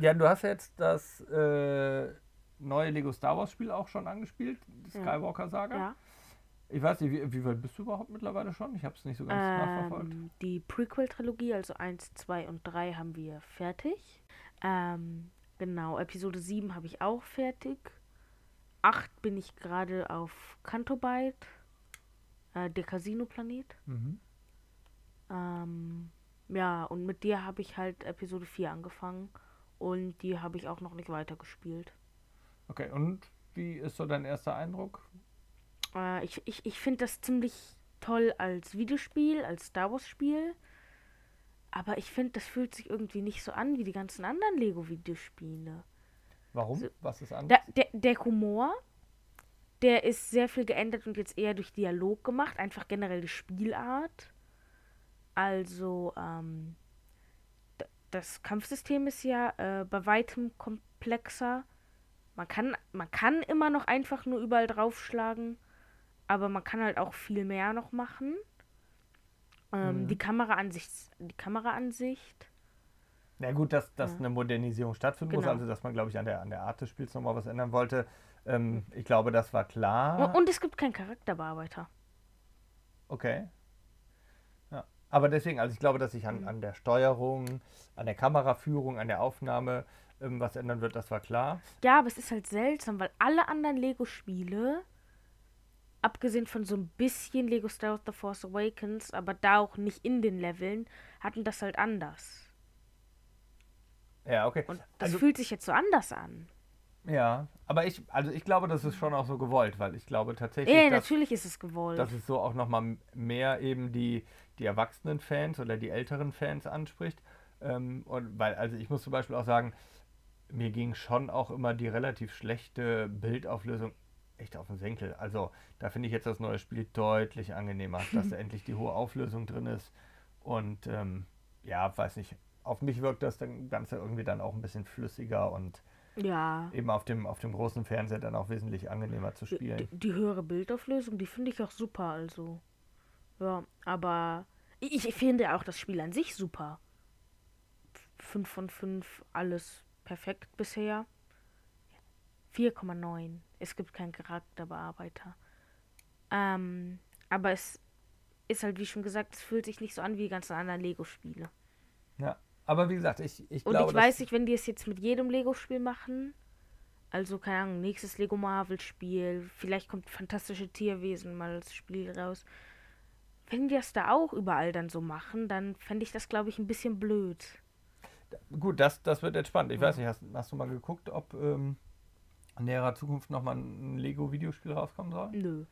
Ja, du hast jetzt das äh, neue Lego Star Wars Spiel auch schon angespielt, die Skywalker Saga. Ja. Ich weiß nicht, wie, wie weit bist du überhaupt mittlerweile schon? Ich habe es nicht so ganz ähm, nachverfolgt. Die Prequel-Trilogie, also 1, 2 und 3, haben wir fertig. Ähm, genau, Episode 7 habe ich auch fertig. 8 bin ich gerade auf Cantobite, äh, der Casino-Planet. Mhm. Ähm, ja, und mit dir habe ich halt Episode 4 angefangen. Und die habe ich auch noch nicht weitergespielt. Okay, und wie ist so dein erster Eindruck? Äh, ich ich, ich finde das ziemlich toll als Videospiel, als Star Wars-Spiel. Aber ich finde, das fühlt sich irgendwie nicht so an wie die ganzen anderen Lego-Videospiele. Warum? So, Was ist anders? Da, der, der Humor, der ist sehr viel geändert und jetzt eher durch Dialog gemacht. Einfach generell die Spielart. Also, ähm, das Kampfsystem ist ja äh, bei weitem komplexer. Man kann, man kann immer noch einfach nur überall draufschlagen aber man kann halt auch viel mehr noch machen. Ähm, mhm. Die Kameraansicht, die Kameraansicht. Ja gut, dass, dass ja. eine Modernisierung stattfinden genau. muss, also dass man, glaube ich, an der, an der Art des Spiels nochmal was ändern wollte. Ähm, ich glaube, das war klar. Und es gibt keinen Charakterbearbeiter. Okay. Aber deswegen, also ich glaube, dass sich an, mhm. an der Steuerung, an der Kameraführung, an der Aufnahme ähm, was ändern wird, das war klar. Ja, aber es ist halt seltsam, weil alle anderen Lego-Spiele abgesehen von so ein bisschen Lego Star Wars The Force Awakens, aber da auch nicht in den Leveln, hatten das halt anders. Ja, okay. Und das also, fühlt sich jetzt so anders an. Ja, aber ich, also ich glaube, das ist schon auch so gewollt, weil ich glaube tatsächlich. Ja, dass, natürlich ist es gewollt. Dass es so auch nochmal mehr eben die, die erwachsenen Fans oder die älteren Fans anspricht. Ähm, und weil, also ich muss zum Beispiel auch sagen, mir ging schon auch immer die relativ schlechte Bildauflösung echt auf den Senkel. Also da finde ich jetzt das neue Spiel deutlich angenehmer, dass da endlich die hohe Auflösung drin ist. Und ähm, ja, weiß nicht, auf mich wirkt das Ganze irgendwie dann auch ein bisschen flüssiger und ja. eben auf dem, auf dem großen Fernseher dann auch wesentlich angenehmer zu spielen. Die, die höhere Bildauflösung, die finde ich auch super, also. Ja, aber ich, ich finde auch das Spiel an sich super. 5 von 5, alles perfekt bisher. 4,9. Es gibt keinen Charakterbearbeiter. Ähm, aber es ist halt, wie schon gesagt, es fühlt sich nicht so an wie die ganzen anderen Lego-Spiele. Ja, aber wie gesagt, ich, ich Und glaube. Und ich weiß nicht, wenn die es jetzt mit jedem Lego-Spiel machen, also keine Ahnung, nächstes Lego Marvel-Spiel, vielleicht kommt fantastische Tierwesen mal als Spiel raus. Wenn die das da auch überall dann so machen, dann fände ich das, glaube ich, ein bisschen blöd. Gut, das, das wird jetzt spannend. Ich ja. weiß nicht, hast, hast du mal geguckt, ob ähm, in näherer Zukunft nochmal ein Lego-Videospiel rauskommen soll? Nö.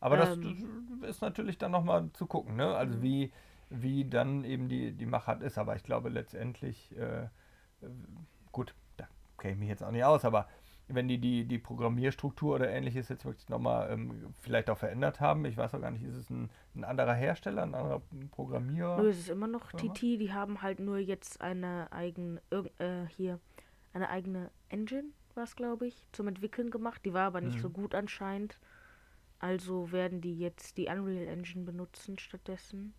Aber das ähm, ist natürlich dann nochmal zu gucken, ne? Also mhm. wie, wie dann eben die, die Machart ist. Aber ich glaube letztendlich, äh, gut, da kenne ich mich jetzt auch nicht aus, aber wenn die die, die Programmierstruktur oder ähnliches jetzt wirklich nochmal ähm, vielleicht auch verändert haben, ich weiß auch gar nicht, ist es ein, ein anderer Hersteller, ein anderer Programmierer? Nö, es ist immer noch TT, die haben halt nur jetzt eine eigene, äh, hier, eine eigene Engine war es, glaube ich, zum Entwickeln gemacht. Die war aber nicht mhm. so gut anscheinend. Also werden die jetzt die Unreal Engine benutzen stattdessen.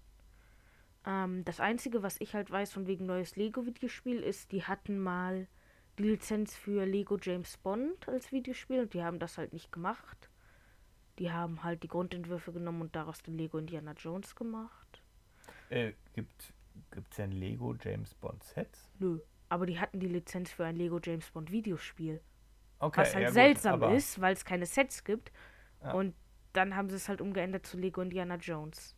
Ähm, das Einzige, was ich halt weiß von wegen neues Lego-Videospiel ist, die hatten mal die Lizenz für Lego James Bond als Videospiel und die haben das halt nicht gemacht. Die haben halt die Grundentwürfe genommen und daraus den Lego Indiana Jones gemacht. Äh, gibt es denn Lego James Bond Sets? Nö. Aber die hatten die Lizenz für ein Lego James Bond Videospiel. Okay, was halt ja seltsam gut, ist, weil es keine Sets gibt. Ja. Und dann haben sie es halt umgeändert zu Lego Indiana Jones.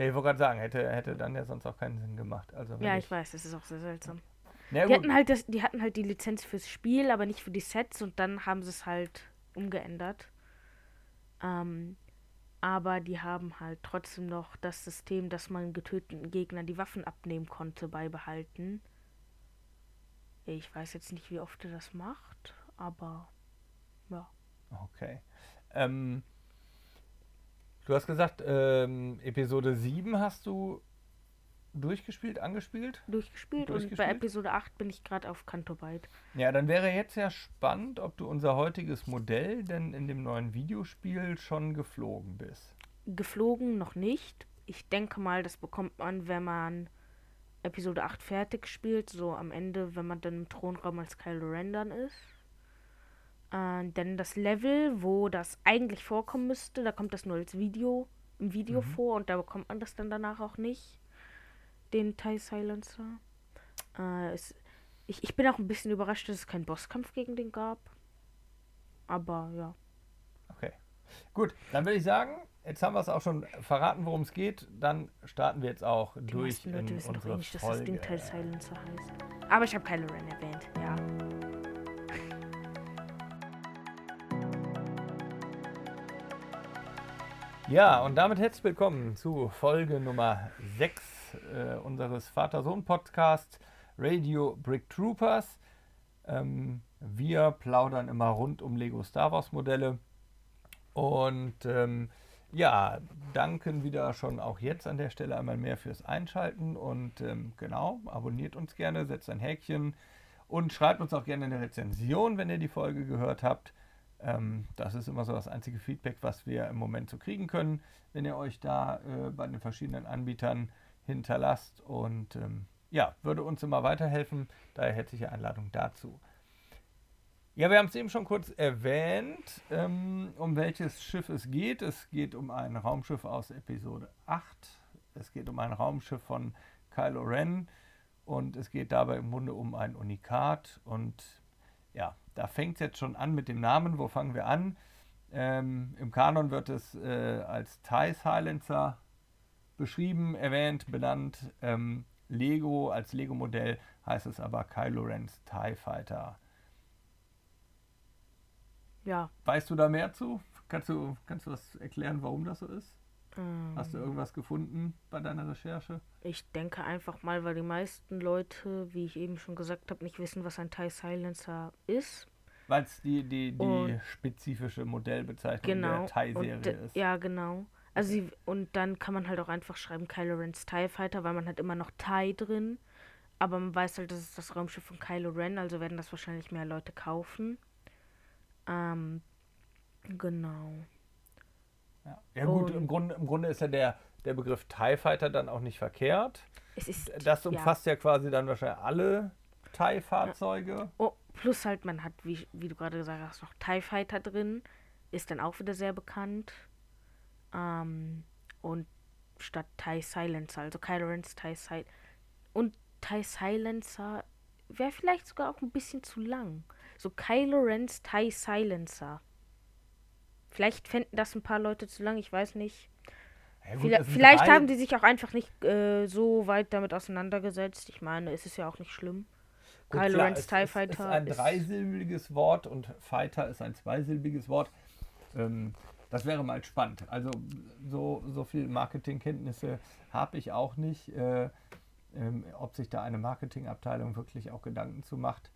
Ja, ich wollte gerade sagen, hätte, hätte dann ja sonst auch keinen Sinn gemacht. Also, ja, ich, ich weiß, das ist auch sehr seltsam. Ja, die, hatten halt das, die hatten halt die Lizenz fürs Spiel, aber nicht für die Sets und dann haben sie es halt umgeändert. Ähm, aber die haben halt trotzdem noch das System, dass man getöteten Gegnern die Waffen abnehmen konnte, beibehalten. Ich weiß jetzt nicht, wie oft er das macht, aber ja. Okay. Ähm, du hast gesagt, ähm, Episode 7 hast du durchgespielt, angespielt? Durchgespielt, durchgespielt? und bei Episode 8 bin ich gerade auf Kantobite. Ja, dann wäre jetzt ja spannend, ob du unser heutiges Modell denn in dem neuen Videospiel schon geflogen bist. Geflogen noch nicht. Ich denke mal, das bekommt man, wenn man Episode 8 fertig gespielt, so am Ende, wenn man dann im Thronraum als Kylo Ren dann ist. Äh, dann das Level, wo das eigentlich vorkommen müsste, da kommt das nur als Video, im Video mhm. vor und da bekommt man das dann danach auch nicht. Den TIE Silencer. Äh, es, ich, ich bin auch ein bisschen überrascht, dass es keinen Bosskampf gegen den gab. Aber ja. Okay. Gut, dann würde ich sagen, jetzt haben wir es auch schon verraten, worum es geht. Dann starten wir jetzt auch Die durch in Leute wissen unsere nicht, dass das Ding Teil Silencer heißt. Aber ich habe Kylo Ren erwähnt, ja. Ja, und damit herzlich willkommen zu Folge Nummer 6 äh, unseres Vater-Sohn-Podcasts Radio Brick Troopers. Ähm, wir plaudern immer rund um Lego Star Wars Modelle und ähm, ja, danken wieder schon auch jetzt an der Stelle einmal mehr fürs Einschalten und ähm, genau, abonniert uns gerne, setzt ein Häkchen und schreibt uns auch gerne eine Rezension, wenn ihr die Folge gehört habt. Ähm, das ist immer so das einzige Feedback, was wir im Moment so kriegen können, wenn ihr euch da äh, bei den verschiedenen Anbietern hinterlasst und ähm, ja, würde uns immer weiterhelfen. Daher herzliche Einladung dazu. Ja, wir haben es eben schon kurz erwähnt, ähm, um welches Schiff es geht. Es geht um ein Raumschiff aus Episode 8. Es geht um ein Raumschiff von Kylo Ren und es geht dabei im Grunde um ein Unikat. Und ja, da fängt es jetzt schon an mit dem Namen. Wo fangen wir an? Ähm, Im Kanon wird es äh, als TIE Silencer beschrieben, erwähnt, benannt. Ähm, Lego, als Lego-Modell heißt es aber Kylo Ren's TIE Fighter. Ja. Weißt du da mehr zu? Kannst du, kannst du was erklären, warum das so ist? Ähm, Hast du irgendwas gefunden bei deiner Recherche? Ich denke einfach mal, weil die meisten Leute, wie ich eben schon gesagt habe, nicht wissen, was ein TIE Silencer ist. Weil es die, die, die spezifische Modellbezeichnung genau, der TIE-Serie ist. Ja, genau. Also sie, und dann kann man halt auch einfach schreiben Kylo Ren's TIE Fighter, weil man hat immer noch TIE drin. Aber man weiß halt, das ist das Raumschiff von Kylo Ren, also werden das wahrscheinlich mehr Leute kaufen. Ähm, genau. Ja, ja gut, im Grunde, im Grunde ist ja der, der Begriff TIE Fighter dann auch nicht verkehrt. Ist, das umfasst ja, ja quasi dann wahrscheinlich alle TIE-Fahrzeuge. Ja. Oh, plus halt, man hat, wie, wie du gerade gesagt hast, noch TIE Fighter drin. Ist dann auch wieder sehr bekannt. Ähm, und statt TIE Silencer, also Kylo Ren's TIE Silencer. Und TIE Silencer wäre vielleicht sogar auch ein bisschen zu lang. So Kylo Ren's TIE Silencer. Vielleicht fänden das ein paar Leute zu lang, ich weiß nicht. Ja, gut, vielleicht, vielleicht haben die sich auch einfach nicht äh, so weit damit auseinandergesetzt. Ich meine, es ist ja auch nicht schlimm. Gut, Kylo Ren's TIE Fighter. ist ein ist dreisilbiges Wort und Fighter ist ein zweisilbiges Wort. Ähm, das wäre mal spannend. Also so, so viel Marketingkenntnisse habe ich auch nicht. Äh, ähm, ob sich da eine Marketingabteilung wirklich auch Gedanken zu macht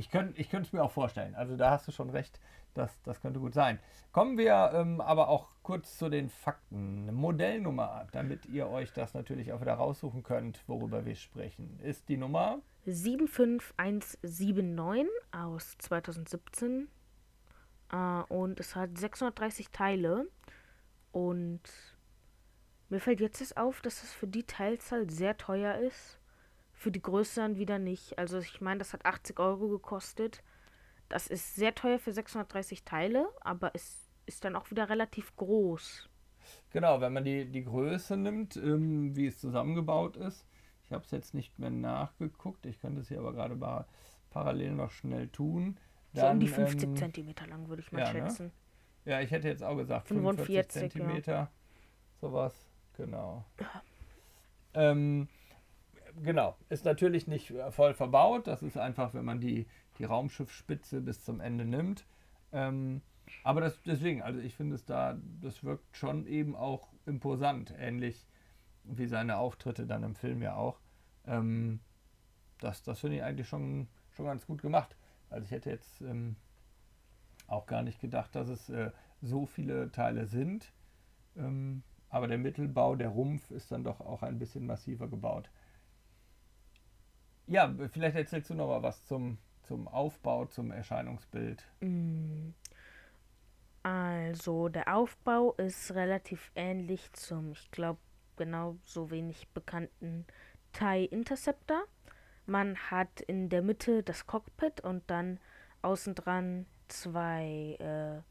ich könnte es mir auch vorstellen. Also da hast du schon recht, das, das könnte gut sein. Kommen wir ähm, aber auch kurz zu den Fakten. Modellnummer, damit ihr euch das natürlich auch wieder raussuchen könnt, worüber wir sprechen, ist die Nummer 75179 aus 2017. Äh, und es hat 630 Teile. Und mir fällt jetzt auf, dass es für die Teilzahl sehr teuer ist. Für die größeren wieder nicht. Also ich meine, das hat 80 Euro gekostet. Das ist sehr teuer für 630 Teile, aber es ist dann auch wieder relativ groß. Genau, wenn man die, die Größe nimmt, ähm, wie es zusammengebaut ist. Ich habe es jetzt nicht mehr nachgeguckt. Ich könnte es hier aber gerade mal parallel noch schnell tun. Dann, so um die 50 ähm, Zentimeter lang, würde ich mal ja, ne? schätzen. Ne? Ja, ich hätte jetzt auch gesagt 45 Zentimeter. Ja. Sowas, genau. Ja. Ähm, genau, ist natürlich nicht äh, voll verbaut. Das ist einfach, wenn man die, die Raumschiffspitze bis zum Ende nimmt. Ähm, aber das, deswegen, also ich finde es da, das wirkt schon eben auch imposant, ähnlich wie seine Auftritte dann im Film ja auch. Ähm, das das finde ich eigentlich schon, schon ganz gut gemacht. Also ich hätte jetzt ähm, auch gar nicht gedacht, dass es äh, so viele Teile sind. Ähm, aber der Mittelbau, der Rumpf ist dann doch auch ein bisschen massiver gebaut. Ja, vielleicht erzählst du noch mal was zum, zum Aufbau, zum Erscheinungsbild. Mm. Also, der Aufbau ist relativ ähnlich zum, ich glaube, genau so wenig bekannten TIE Interceptor. Man hat in der Mitte das Cockpit und dann außen dran zwei, äh,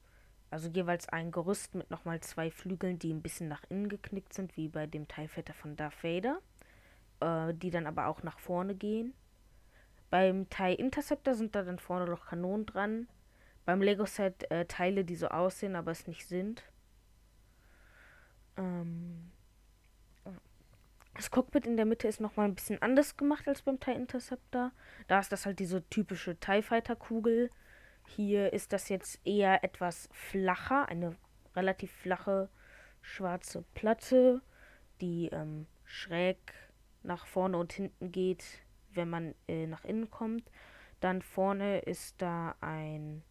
also jeweils ein Gerüst mit nochmal zwei Flügeln, die ein bisschen nach innen geknickt sind, wie bei dem TIE Fighter von Darth Vader, äh, die dann aber auch nach vorne gehen. Beim TIE Interceptor sind da dann vorne noch Kanonen dran. Beim Lego-Set äh, Teile, die so aussehen, aber es nicht sind. Ähm, das Cockpit in der Mitte ist nochmal ein bisschen anders gemacht als beim TIE Interceptor. Da ist das halt diese typische TIE Fighter Kugel. Hier ist das jetzt eher etwas flacher, eine relativ flache schwarze Platte, die ähm, schräg nach vorne und hinten geht, wenn man äh, nach innen kommt. Dann vorne ist da ein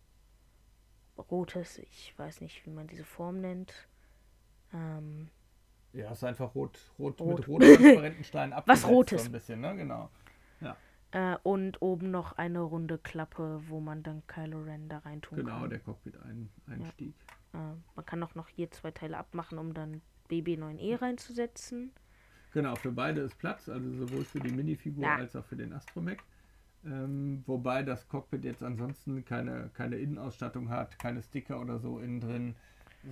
rotes, ich weiß nicht, wie man diese Form nennt. Ähm, ja, ist einfach rot, rot, rot. mit rot transparenten Steinen abgesetzt. Was rotes. So ein bisschen, ne? Genau. Ja. Äh, und oben noch eine runde Klappe, wo man dann Kylo Ren da reintun genau, kann. Genau, der Cockpit-Einstieg. Ja. Äh, man kann auch noch hier zwei Teile abmachen, um dann BB9E reinzusetzen. Genau, für beide ist Platz, also sowohl für die Minifigur ja. als auch für den Astromech. Ähm, wobei das Cockpit jetzt ansonsten keine, keine Innenausstattung hat, keine Sticker oder so innen drin,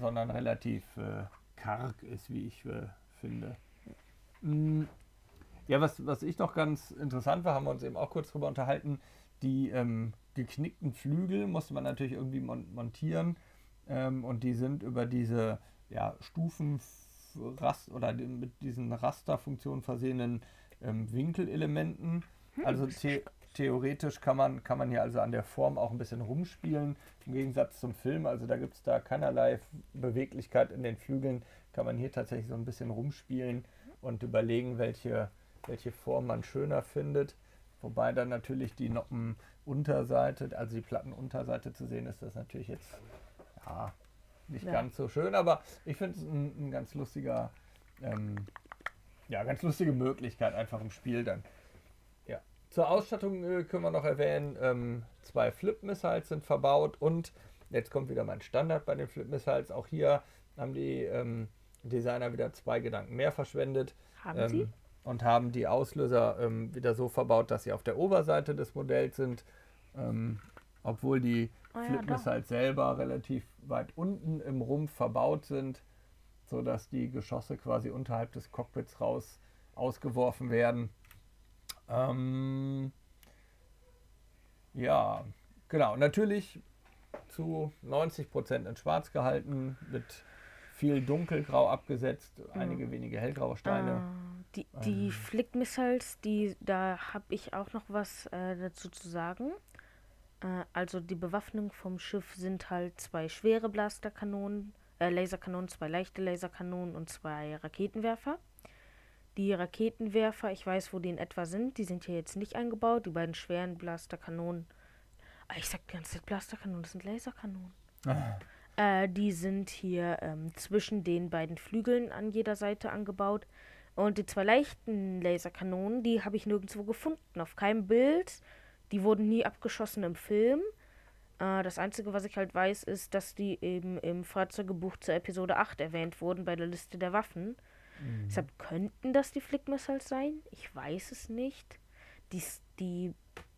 sondern relativ äh, karg ist, wie ich äh, finde. Mhm. Ja, was, was ich noch ganz interessant war, haben wir uns eben auch kurz drüber unterhalten, die ähm, geknickten Flügel musste man natürlich irgendwie mon montieren ähm, und die sind über diese ja, Stufen oder die, mit diesen Rasterfunktionen versehenen ähm, Winkelelementen. Hm, also the theoretisch kann man, kann man hier also an der Form auch ein bisschen rumspielen, im Gegensatz zum Film. Also da gibt es da keinerlei Beweglichkeit in den Flügeln, kann man hier tatsächlich so ein bisschen rumspielen und überlegen, welche, welche Form man schöner findet. Wobei dann natürlich die Noppenunterseite, also die Plattenunterseite zu sehen ist, das natürlich jetzt ja, nicht ja. ganz so schön, aber ich finde es ein, ein, ganz lustiger, ähm, ja, ganz lustige Möglichkeit einfach im Spiel dann. Zur Ausstattung äh, können wir noch erwähnen, ähm, zwei Flip-Missiles sind verbaut und jetzt kommt wieder mein Standard bei den Flip-Missiles. Auch hier haben die ähm, Designer wieder zwei Gedanken mehr verschwendet. Haben ähm, sie? Und haben die Auslöser ähm, wieder so verbaut, dass sie auf der Oberseite des Modells sind. Ähm, obwohl die oh ja, Flip-Missiles selber relativ weit unten im Rumpf verbaut sind, sodass die Geschosse quasi unterhalb des Cockpits raus ausgeworfen werden. Ähm, ja, genau. Natürlich zu 90% in Schwarz gehalten, mit viel dunkelgrau abgesetzt, einige wenige hellgraue Steine. Äh, die die ähm. Flick-Missiles, die, da habe ich auch noch was äh, dazu zu sagen. Äh, also die Bewaffnung vom Schiff sind halt zwei schwere Blasterkanonen, äh, Laserkanonen, zwei leichte Laserkanonen und zwei Raketenwerfer. Die Raketenwerfer, ich weiß, wo die in etwa sind. Die sind hier jetzt nicht eingebaut. Die beiden schweren Blasterkanonen. Ah, ich sag die ganze Zeit Blasterkanonen, das sind Laserkanonen. Ah. Äh, die sind hier ähm, zwischen den beiden Flügeln an jeder Seite angebaut. Und die zwei leichten Laserkanonen, die habe ich nirgendwo gefunden. Auf keinem Bild. Die wurden nie abgeschossen im Film. Äh, das Einzige, was ich halt weiß, ist, dass die eben im Fahrzeugebuch zur Episode 8 erwähnt wurden bei der Liste der Waffen. Mhm. Deshalb könnten das die Flickmissiles sein. Ich weiß es nicht. Die, die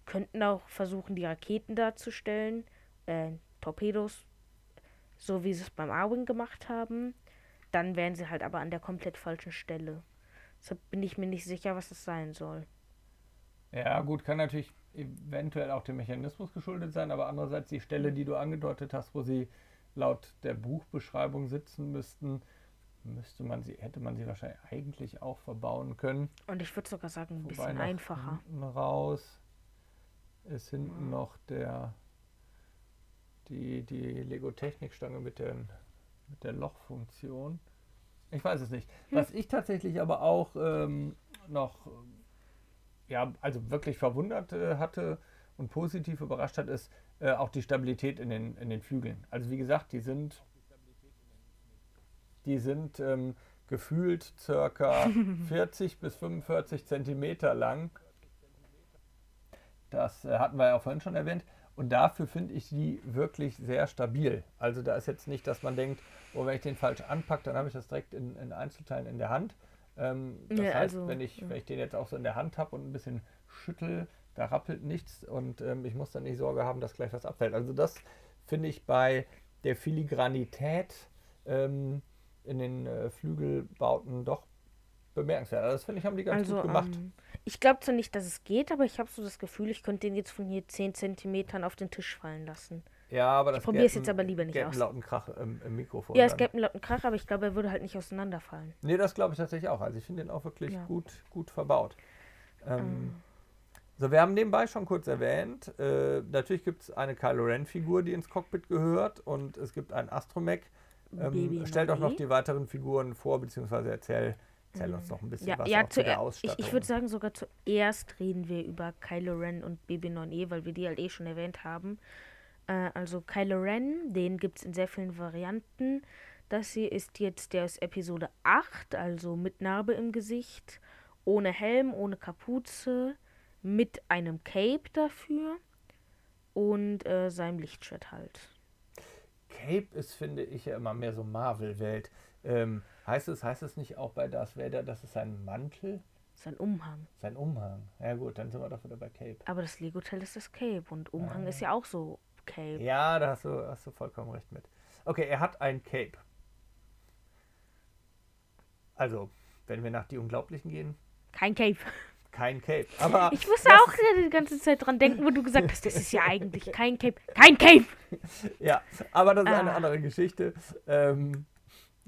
könnten auch versuchen, die Raketen darzustellen. Äh, Torpedos. So wie sie es beim Arwing gemacht haben. Dann wären sie halt aber an der komplett falschen Stelle. Deshalb bin ich mir nicht sicher, was es sein soll. Ja, gut, kann natürlich eventuell auch dem Mechanismus geschuldet sein, aber andererseits die Stelle, die du angedeutet hast, wo sie laut der Buchbeschreibung sitzen müssten, müsste man sie, hätte man sie wahrscheinlich eigentlich auch verbauen können. Und ich würde sogar sagen, ein Wobei bisschen einfacher. Hinten raus ist hinten ja. noch der die, die Lego-Technikstange mit, mit der Lochfunktion. Ich weiß es nicht. Hm. Was ich tatsächlich aber auch ähm, noch, ja, also wirklich verwundert äh, hatte und positiv überrascht hat, ist äh, auch die Stabilität in den, in den Flügeln. Also wie gesagt, die sind die sind ähm, gefühlt circa 40 bis 45 Zentimeter lang. Das äh, hatten wir ja auch vorhin schon erwähnt. Und dafür finde ich die wirklich sehr stabil. Also da ist jetzt nicht, dass man denkt, oh, wenn ich den falsch anpacke, dann habe ich das direkt in, in Einzelteilen in der Hand. Ähm, das ja, heißt, also, wenn, ich, ja. wenn ich den jetzt auch so in der Hand habe und ein bisschen schüttel, da rappelt nichts und ähm, ich muss dann nicht Sorge haben, dass gleich was abfällt. Also das finde ich bei der Filigranität ähm, in den äh, Flügelbauten doch bemerkenswert. Also das finde ich, haben die ganz also, gut gemacht. Ähm, ich glaube zwar nicht, dass es geht, aber ich habe so das Gefühl, ich könnte den jetzt von hier 10 cm auf den Tisch fallen lassen. Ja, aber das Ich probiere es jetzt aber lieber nicht aus. einen lauten Krach im, im Mikrofon. Ja, es gäbe einen lauten Krach, aber ich glaube, er würde halt nicht auseinanderfallen. Nee, das glaube ich tatsächlich auch. Also ich finde den auch wirklich ja. gut, gut verbaut. Ähm, ähm. So, wir haben nebenbei schon kurz erwähnt, äh, natürlich gibt es eine Kylo Ren-Figur, die ins Cockpit gehört und es gibt einen Astromech. Ähm, stell doch noch die weiteren Figuren vor, beziehungsweise erzähl, erzähl uns noch ein bisschen ja, was ja, zu der Ausstattung. Ich, ich würde sagen, sogar zuerst reden wir über Kylo Ren und BB9E, weil wir die halt eh schon erwähnt haben. Äh, also Kylo Ren, den gibt es in sehr vielen Varianten. Das hier ist jetzt der aus Episode 8, also mit Narbe im Gesicht, ohne Helm, ohne Kapuze, mit einem Cape dafür und äh, seinem Lichtschwert halt. Cape ist, finde ich, ja immer mehr so Marvel-Welt. Ähm, heißt, es, heißt es nicht auch bei Darth Vader, dass es sein Mantel? Sein Umhang. Sein Umhang. Ja gut, dann sind wir doch wieder bei Cape. Aber das Lego-Teil ist das Cape und Umhang ah. ist ja auch so Cape. Ja, da hast du, hast du vollkommen recht mit. Okay, er hat ein Cape. Also, wenn wir nach die Unglaublichen gehen. Kein Cape. Kein Cape. Aber ich musste auch die ganze Zeit dran denken, wo du gesagt hast, das ist ja eigentlich kein Cape. Kein Cape! ja, aber das ist ah. eine andere Geschichte. Ähm,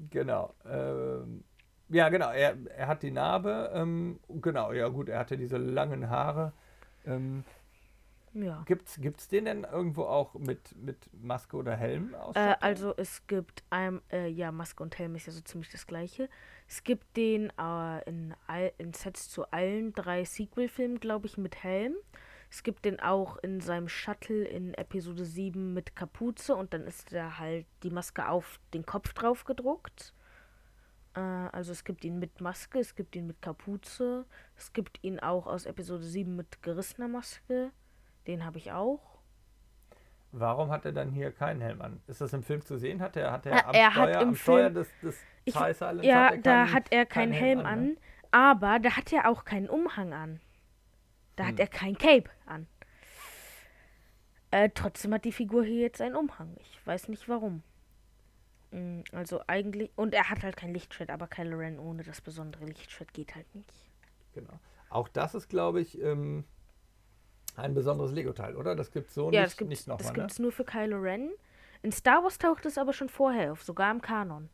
genau. Ähm, ja, genau. Er, er hat die Narbe. Ähm, genau, ja gut, er hatte diese langen Haare. Ja. Gibt's, gibt's den denn irgendwo auch mit, mit Maske oder Helm äh, Also es gibt ein, äh, ja, Maske und Helm ist ja so ziemlich das gleiche. Es gibt den äh, in, all, in Sets zu allen drei Sequel-Filmen, glaube ich, mit Helm. Es gibt den auch in seinem Shuttle in Episode 7 mit Kapuze und dann ist da halt die Maske auf den Kopf drauf gedruckt. Äh, also es gibt ihn mit Maske, es gibt ihn mit Kapuze, es gibt ihn auch aus Episode 7 mit gerissener Maske. Den habe ich auch. Warum hat er dann hier keinen Helm an? Ist das im Film zu sehen? Hat er, hat er, am, er Steuer, am Steuer des, des ich, Ja, hat keinen, da hat er keinen Helm, Helm, an, ne? aber da hat er auch keinen Umhang an. Da hm. hat er kein Cape an. Äh, trotzdem hat die Figur hier jetzt einen Umhang. Ich weiß nicht warum. Hm, also eigentlich. Und er hat halt kein Lichtschwert, aber Kylo Ren ohne das besondere Lichtschwert geht halt nicht. Genau. Auch das ist, glaube ich, ähm, ein besonderes Lego-Teil, oder? Das gibt es so ja, nicht, das nicht nochmal. Das gibt es nur für Kylo Ren. In Star Wars taucht es aber schon vorher auf, sogar im Kanon.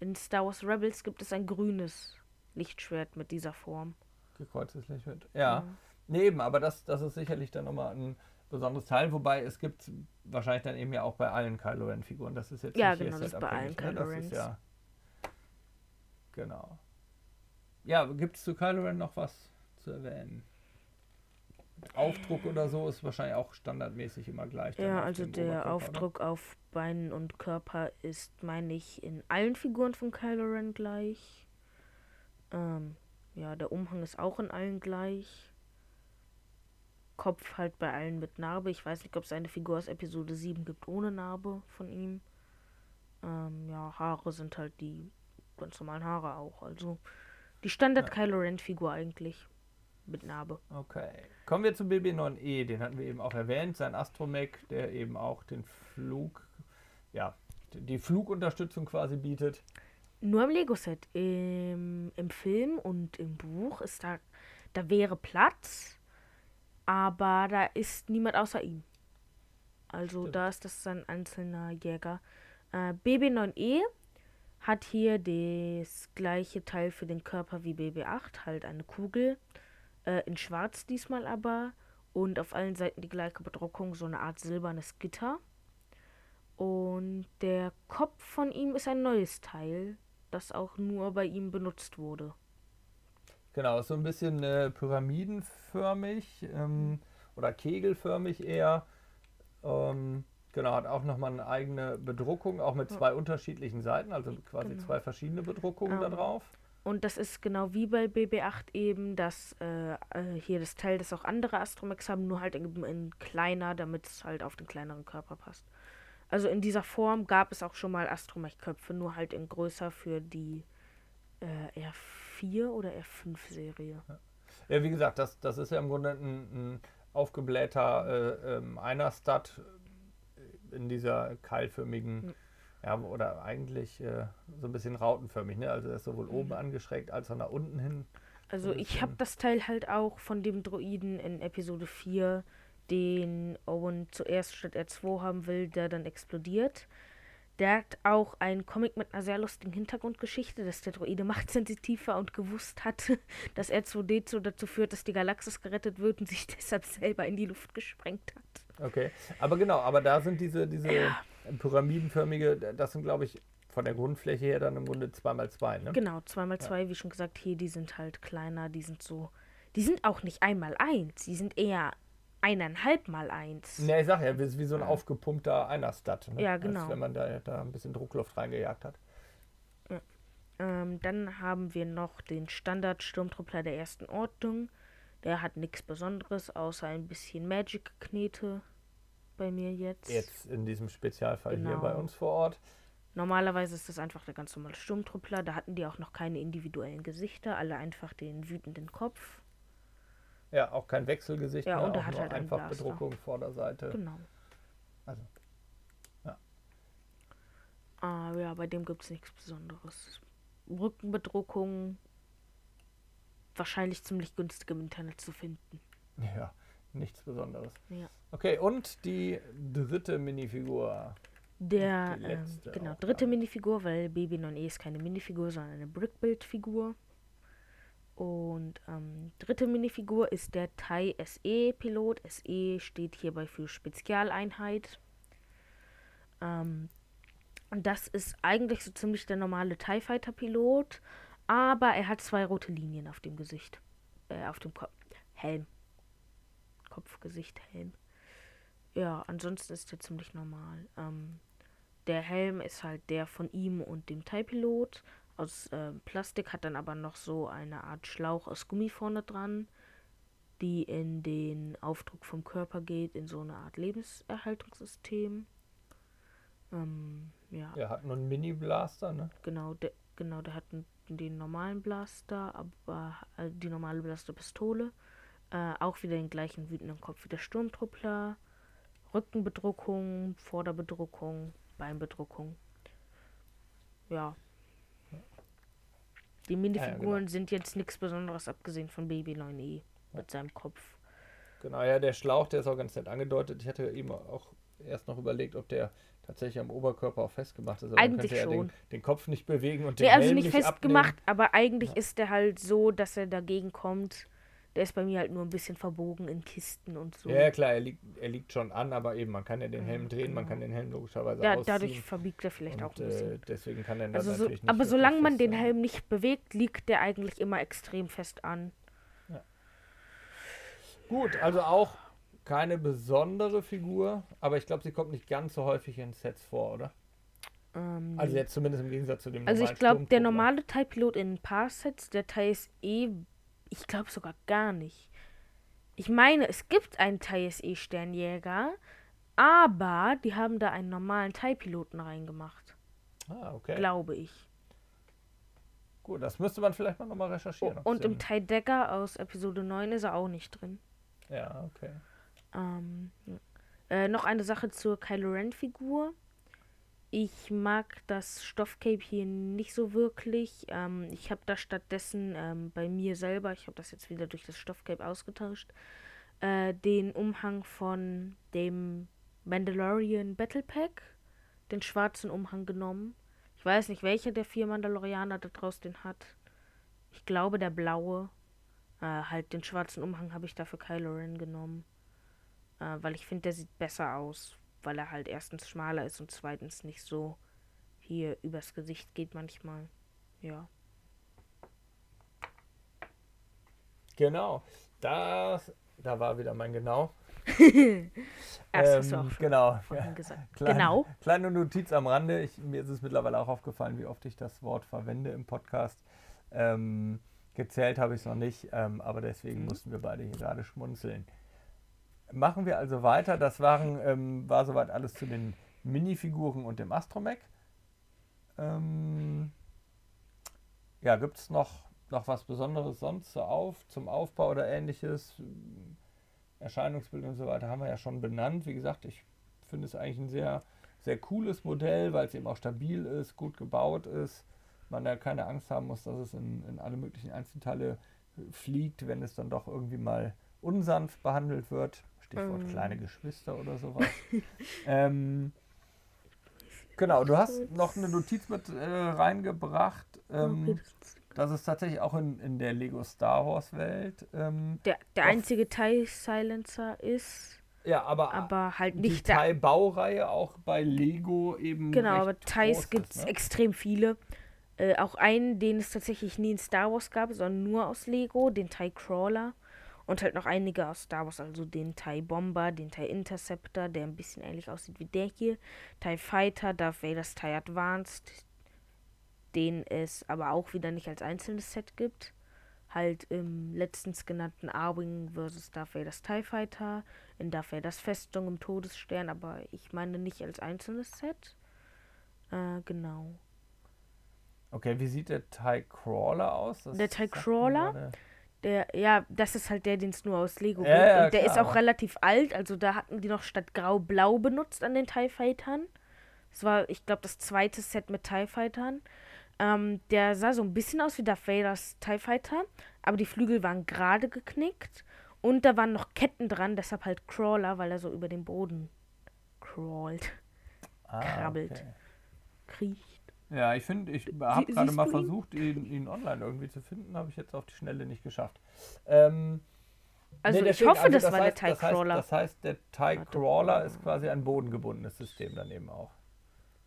In Star Wars Rebels gibt es ein grünes Lichtschwert mit dieser Form. Gekreuztes Lichtschwert. Ja. Mhm. Nee, eben, aber das, das ist sicherlich dann nochmal ein besonderes Teil, wobei es gibt wahrscheinlich dann eben ja auch bei allen Kylo Ren-Figuren. Das ist jetzt ja, nicht genau, das ist bei allen ne? Kylo ne? Rens. Ja, genau. Ja, gibt es zu Kylo Ren noch was zu erwähnen? Aufdruck oder so ist wahrscheinlich auch standardmäßig immer gleich. Ja, also der Aufdruck oder? auf Beinen und Körper ist, meine ich, in allen Figuren von Kylo Ren gleich. Ähm, ja, der Umhang ist auch in allen gleich. Kopf halt bei allen mit Narbe. Ich weiß nicht, ob es eine Figur aus Episode 7 gibt ohne Narbe von ihm. Ähm, ja, Haare sind halt die ganz normalen Haare auch. Also die Standard ja. Kylo Ren Figur eigentlich mit Narbe. Okay. Kommen wir zum BB9E, den hatten wir eben auch erwähnt, sein Astromech, der eben auch den Flug, ja, die Flugunterstützung quasi bietet. Nur im Lego-Set. Im, Im Film und im Buch ist da, da wäre Platz, aber da ist niemand außer ihm. Also Stimmt. da ist das ein einzelner Jäger. Äh, BB9E hat hier das gleiche Teil für den Körper wie BB8, halt eine Kugel äh, in schwarz diesmal aber. Und auf allen Seiten die gleiche Bedruckung, so eine Art silbernes Gitter. Und der Kopf von ihm ist ein neues Teil, das auch nur bei ihm benutzt wurde. Genau, so ein bisschen äh, pyramidenförmig ähm, oder kegelförmig eher. Ähm, genau, hat auch nochmal eine eigene Bedruckung, auch mit zwei ja. unterschiedlichen Seiten, also quasi genau. zwei verschiedene Bedruckungen ähm, da drauf. Und das ist genau wie bei BB8 eben, dass äh, äh, hier das Teil, das auch andere Astromechs haben, nur halt in, in kleiner, damit es halt auf den kleineren Körper passt. Also in dieser Form gab es auch schon mal Astromech-Köpfe, nur halt in größer für die äh, R4 oder R5-Serie. Ja. ja. wie gesagt, das, das ist ja im Grunde ein, ein aufgeblähter äh, ähm, Einer-Stat in dieser keilförmigen, mhm. Ja, oder eigentlich äh, so ein bisschen rautenförmig, ne? Also er ist sowohl mhm. oben angeschrägt als auch nach unten hin. Also ich habe das Teil halt auch von dem Droiden in Episode 4, den Owen zuerst statt R2 haben will, der dann explodiert. Der hat auch einen Comic mit einer sehr lustigen Hintergrundgeschichte, dass der Droide machtsensitiv war und gewusst hatte, dass R2D2 dazu führt, dass die Galaxis gerettet wird und sich deshalb selber in die Luft gesprengt hat. Okay, aber genau, aber da sind diese, diese ja. Pyramidenförmige, das sind glaube ich von der Grundfläche her dann im Grunde 2x2, ne? Genau, 2x2, ja. wie schon gesagt, hier, die sind halt kleiner, die sind so, die sind auch nicht einmal eins, die sind eher eineinhalb mal eins. Ne, ich sag ja, wie, wie so ein aufgepumpter Einerstat. Ne? Ja, genau. Als wenn man da, da ein bisschen Druckluft reingejagt hat. Ja. Ähm, dann haben wir noch den Standard-Sturmtruppler der ersten Ordnung. Der hat nichts Besonderes, außer ein bisschen Magic-Knete bei mir jetzt. Jetzt in diesem Spezialfall genau. hier bei uns vor Ort. Normalerweise ist das einfach der ganz normale Sturmtruppler. Da hatten die auch noch keine individuellen Gesichter, alle einfach den wütenden Kopf. Ja, auch kein Wechselgesicht ja, mehr, und er hat halt einfach Bedruckung Vorderseite. Genau. Also, ja. Ah, ja, bei dem gibt es nichts Besonderes. Rückenbedruckung wahrscheinlich ziemlich günstig im Internet zu finden. Ja, nichts Besonderes. Ja. Okay, und die dritte Minifigur. Der, äh, genau, dritte Minifigur, weil Baby 9e ist keine Minifigur, sondern eine Brickbuild-Figur. Und ähm, dritte Minifigur ist der Tai SE Pilot. SE steht hierbei für Spezialeinheit. Ähm, und das ist eigentlich so ziemlich der normale TIE Fighter Pilot, aber er hat zwei rote Linien auf dem Gesicht. Äh, auf dem Kopf. Helm. Kopf, Gesicht, Helm. Ja, ansonsten ist er ziemlich normal. Ähm, der Helm ist halt der von ihm und dem TIE Pilot aus äh, Plastik, hat dann aber noch so eine Art Schlauch aus Gummi vorne dran, die in den Aufdruck vom Körper geht, in so eine Art Lebenserhaltungssystem. Ähm, ja. Er hat nur einen Mini-Blaster, ne? Genau, der, genau, der hat einen, den normalen Blaster, aber äh, die normale Blasterpistole. Äh, auch wieder den gleichen wütenden Kopf wie der Sturmtruppler. Rückenbedruckung, Vorderbedruckung, Beinbedruckung. Ja, die Minifiguren ja, genau. sind jetzt nichts Besonderes, abgesehen von Baby 9e mit seinem Kopf. Genau, ja, der Schlauch, der ist auch ganz nett angedeutet. Ich hatte eben auch erst noch überlegt, ob der tatsächlich am Oberkörper auch festgemacht ist. Aber eigentlich schon. Den, den, Kopf nicht bewegen und den nee, also nicht festgemacht, abnehmen. aber eigentlich ja. ist der halt so, dass er dagegen kommt der ist bei mir halt nur ein bisschen verbogen in Kisten und so. Ja, klar, er liegt, er liegt schon an, aber eben, man kann ja den Helm drehen, genau. man kann den Helm logischerweise Ja, ausziehen. dadurch verbiegt er vielleicht und, auch ein bisschen. Äh, deswegen kann er also so, natürlich nicht Aber solange man den Helm nicht bewegt, liegt der eigentlich immer extrem fest an. Ja. Gut, also auch keine besondere Figur, aber ich glaube, sie kommt nicht ganz so häufig in Sets vor, oder? Ähm, also jetzt zumindest im Gegensatz zu dem Also ich glaube, der normale Teilpilot in ein paar Sets, der Teil ist eh ich glaube sogar gar nicht. Ich meine, es gibt einen TIE-Sternjäger, aber die haben da einen normalen TIE-Piloten reingemacht. Ah, okay. Glaube ich. Gut, das müsste man vielleicht mal nochmal recherchieren. Oh, und im TIE Decker aus Episode 9 ist er auch nicht drin. Ja, okay. Ähm, äh, noch eine Sache zur Kylo Ren-Figur. Ich mag das Stoffcape hier nicht so wirklich. Ähm, ich habe da stattdessen ähm, bei mir selber, ich habe das jetzt wieder durch das Stoffcape ausgetauscht, äh, den Umhang von dem Mandalorian Battle Pack, den schwarzen Umhang genommen. Ich weiß nicht, welcher der vier Mandalorianer da draußen den hat. Ich glaube, der blaue. Äh, halt den schwarzen Umhang habe ich dafür Kylo Ren genommen. Äh, weil ich finde, der sieht besser aus weil er halt erstens schmaler ist und zweitens nicht so hier übers Gesicht geht manchmal. Ja. Genau. Das, da war wieder mein Genau. Erst ähm, genau. gesagt. Kleine, genau. Kleine Notiz am Rande. Ich, mir ist es mittlerweile auch aufgefallen, wie oft ich das Wort verwende im Podcast. Ähm, gezählt habe ich es noch nicht, ähm, aber deswegen mhm. mussten wir beide hier gerade schmunzeln. Machen wir also weiter. Das waren, ähm, war soweit alles zu den Minifiguren und dem Astromech. Ähm, ja, gibt es noch, noch was Besonderes sonst so auf, zum Aufbau oder ähnliches? Erscheinungsbild und so weiter haben wir ja schon benannt. Wie gesagt, ich finde es eigentlich ein sehr, sehr cooles Modell, weil es eben auch stabil ist, gut gebaut ist. Man da keine Angst haben muss, dass es in, in alle möglichen Einzelteile fliegt, wenn es dann doch irgendwie mal unsanft behandelt wird. Stichwort ähm. kleine Geschwister oder sowas. ähm, genau, du hast noch eine Notiz mit äh, reingebracht. Ähm, okay, dass es tatsächlich auch in, in der Lego Star Wars Welt. Ähm, der der einzige TIE Silencer ist. Ja, aber, aber halt nicht die TIE Baureihe auch bei Lego eben. Genau, aber TIEs gibt es ne? extrem viele. Äh, auch einen, den es tatsächlich nie in Star Wars gab, sondern nur aus Lego, den TIE Crawler. Und halt noch einige aus Star Wars, also den TIE Bomber, den TIE Interceptor, der ein bisschen ähnlich aussieht wie der hier. TIE Fighter, Darth Vader's TIE Advanced, den es aber auch wieder nicht als einzelnes Set gibt. Halt im letztens genannten Arwing vs. Darth Vader's TIE Fighter, in Darth Vader's Festung im Todesstern, aber ich meine nicht als einzelnes Set. Äh, genau. Okay, wie sieht der TIE Crawler aus? Das der TIE Crawler, der, ja, das ist halt der, den es nur aus Lego ja, gibt. Ja, und der klar. ist auch relativ alt, also da hatten die noch statt Grau-Blau benutzt an den TIE Fightern. Das war, ich glaube, das zweite Set mit TIE Fightern. Ähm, der sah so ein bisschen aus wie Darth Vaders TIE Fighter, aber die Flügel waren gerade geknickt und da waren noch Ketten dran, deshalb halt Crawler, weil er so über den Boden crawlt. Ah, krabbelt. Okay. Kriecht. Ja, ich finde, ich habe gerade mal versucht, ihn, ihn, online irgendwie zu finden, habe ich jetzt auf die Schnelle nicht geschafft. Ähm, also nee, ich hoffe, also das, das, war heißt, der TIE Crawler. Das heißt, das heißt, der TIE Crawler ist quasi ein bodengebundenes System dann eben auch.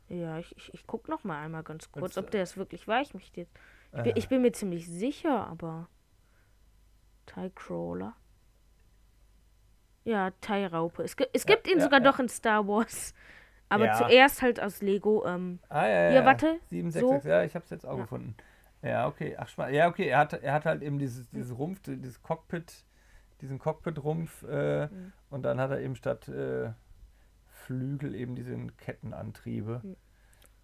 Ja, ich, ich, ich gucke noch mal einmal ganz kurz, ob der es wirklich war. Ich, mich jetzt, ich, bin, ich bin mir ziemlich sicher, aber TIE Crawler. Ja, TIE Raupe. Es, es gibt ja, ihn ja, sogar ja. doch in Star Wars. Aber ja. zuerst halt aus Lego. Ähm, ah, ja, ja. Hier, warte. 766, so. ja, ich hab's jetzt auch ja. gefunden. Ja, okay. Ach, ja, okay. Er hat, er hat halt eben dieses, dieses Rumpf, dieses Cockpit, diesen Cockpit-Rumpf äh, mhm. und dann hat er eben statt äh, Flügel eben diese Kettenantriebe. Mhm.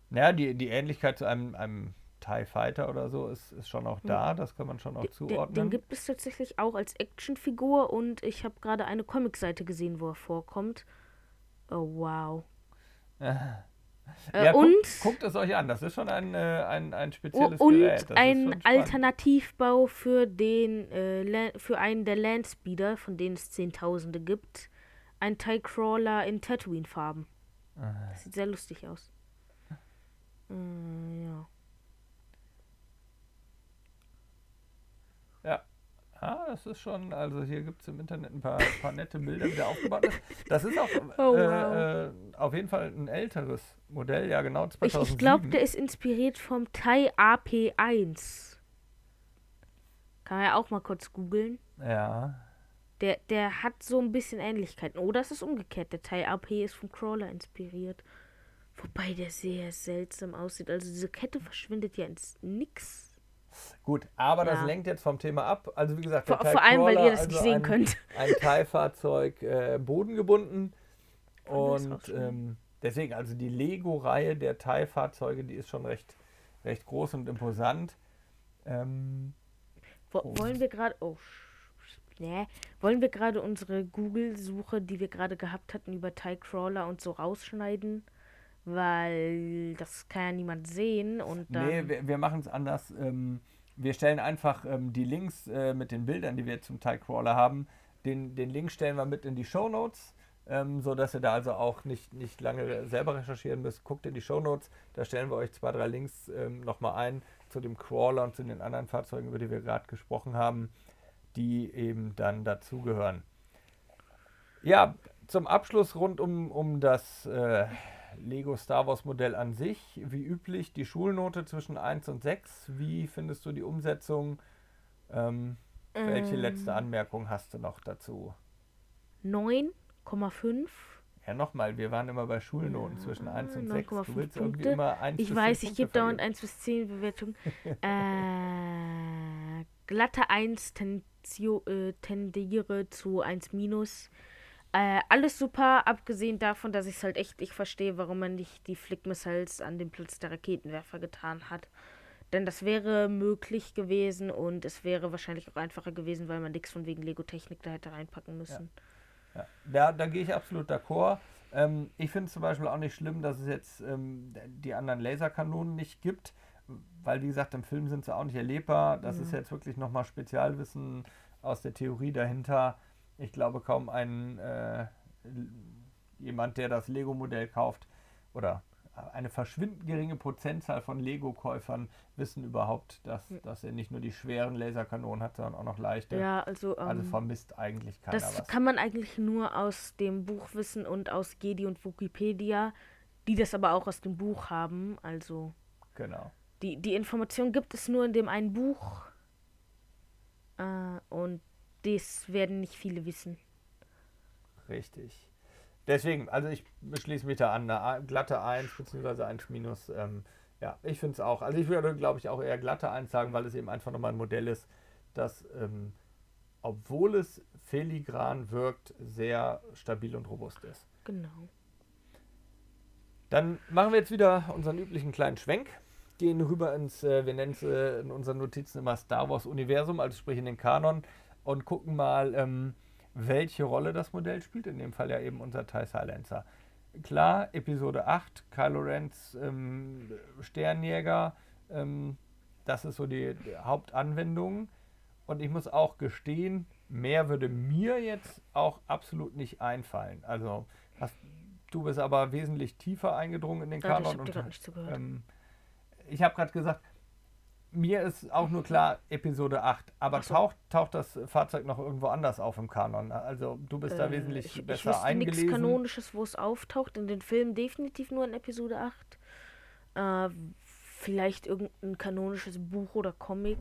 Naja, die, die Ähnlichkeit zu einem, einem TIE Fighter oder so ist, ist schon auch da, das kann man schon auch zuordnen. Den, den gibt es tatsächlich auch als Actionfigur und ich habe gerade eine Comicseite gesehen, wo er vorkommt. Oh, wow. Äh, ja, und guckt, guckt, es euch an, das ist schon ein, äh, ein, ein spezielles und Gerät. Und ein Alternativbau für, den, äh, für einen der Landspeeder, von denen es Zehntausende gibt. Ein TIE Crawler in Tatooine-Farben. Das sieht sehr lustig aus. Äh, ja. Ja, das ist schon, also hier gibt es im Internet ein paar, paar nette Bilder, wie der aufgebaut ist. Das ist auch oh, äh, wow. äh, auf jeden Fall ein älteres Modell, ja genau 2007. Ich, ich glaube, der ist inspiriert vom TIE AP1. Kann man ja auch mal kurz googeln. Ja. Der, der hat so ein bisschen Ähnlichkeiten. Oder es ist umgekehrt. Der TIE AP ist vom Crawler inspiriert. Wobei der sehr seltsam aussieht. Also diese Kette verschwindet ja ins Nix. Gut, aber ja. das lenkt jetzt vom Thema ab. Also wie gesagt, vor, vor allem, weil ihr das also nicht sehen ein, könnt. Ein Teilfahrzeug äh, bodengebunden. Und ähm, deswegen, also die Lego-Reihe der Teilfahrzeuge, die ist schon recht, recht groß und imposant. Ähm, oh. Wollen wir gerade. Oh, nee. Wollen wir gerade unsere Google-Suche, die wir gerade gehabt hatten, über TIE Crawler und so rausschneiden? Weil das kann ja niemand sehen und dann. Nee, wir, wir machen es anders. Ähm, wir stellen einfach ähm, die Links äh, mit den Bildern, die wir zum TIE Crawler haben. Den, den Link stellen wir mit in die Show Notes, ähm, sodass ihr da also auch nicht, nicht lange selber recherchieren müsst. Guckt in die Show Notes, da stellen wir euch zwei, drei Links ähm, nochmal ein zu dem Crawler und zu den anderen Fahrzeugen, über die wir gerade gesprochen haben, die eben dann dazugehören. Ja, zum Abschluss rund um, um das. Äh, Lego Star Wars Modell an sich, wie üblich, die Schulnote zwischen 1 und 6. Wie findest du die Umsetzung? Ähm, ähm, welche letzte Anmerkung hast du noch dazu? 9,5. Ja, nochmal, wir waren immer bei Schulnoten ja, zwischen 1 und 6. Du willst irgendwie immer 1 Ich weiß, ich gebe dauernd 1 bis 10 Bewertungen. äh, glatte 1 äh, tendiere zu 1 minus. Äh, alles super, abgesehen davon, dass ich es halt echt nicht verstehe, warum man nicht die Flickmissiles an den Platz der Raketenwerfer getan hat. Denn das wäre möglich gewesen und es wäre wahrscheinlich auch einfacher gewesen, weil man nichts von wegen Lego-Technik da hätte reinpacken müssen. Ja, ja. da, da gehe ich absolut d'accord. Ähm, ich finde es zum Beispiel auch nicht schlimm, dass es jetzt ähm, die anderen Laserkanonen nicht gibt, weil wie gesagt, im Film sind sie auch nicht erlebbar. Das ja. ist jetzt wirklich nochmal Spezialwissen aus der Theorie dahinter. Ich glaube kaum ein äh, jemand, der das Lego-Modell kauft oder eine verschwindend geringe Prozentzahl von Lego-Käufern wissen überhaupt, dass, hm. dass er nicht nur die schweren Laserkanonen hat, sondern auch noch leichte. Ja, also, also ähm, also vermisst eigentlich keiner das was. kann man eigentlich nur aus dem Buch wissen und aus Gedi und Wikipedia, die das aber auch aus dem Buch haben. Also genau. Die, die Information gibt es nur in dem einen Buch äh, und das werden nicht viele wissen. Richtig. Deswegen, also ich schließe mich da an, eine glatte 1 bzw. 1 minus. Ähm, ja, ich finde es auch. Also ich würde, glaube ich, auch eher glatte 1 sagen, weil es eben einfach nochmal ein Modell ist, das, ähm, obwohl es filigran wirkt, sehr stabil und robust ist. Genau. Dann machen wir jetzt wieder unseren üblichen kleinen Schwenk, gehen rüber ins, äh, wir nennen es äh, in unseren Notizen immer Star Wars Universum, also sprich in den Kanon, und gucken mal, ähm, welche Rolle das Modell spielt. In dem Fall ja eben unser TIE Silencer. Klar, Episode 8, Kylo Rens ähm, Sternjäger, ähm, das ist so die, die, Hauptanwendung. Und ich muss auch gestehen, mehr würde mir jetzt auch absolut nicht einfallen. Also hast, du bist aber wesentlich tiefer eingedrungen in den Kanon. Ja, ich habe ähm, hab gerade gesagt, mir ist auch nur klar Episode 8, aber so. taucht, taucht das Fahrzeug noch irgendwo anders auf im Kanon? Also du bist äh, da wesentlich ich, besser ich eingelesen. nichts Kanonisches, wo es auftaucht. In den Filmen definitiv nur in Episode 8. Äh, vielleicht irgendein kanonisches Buch oder Comic.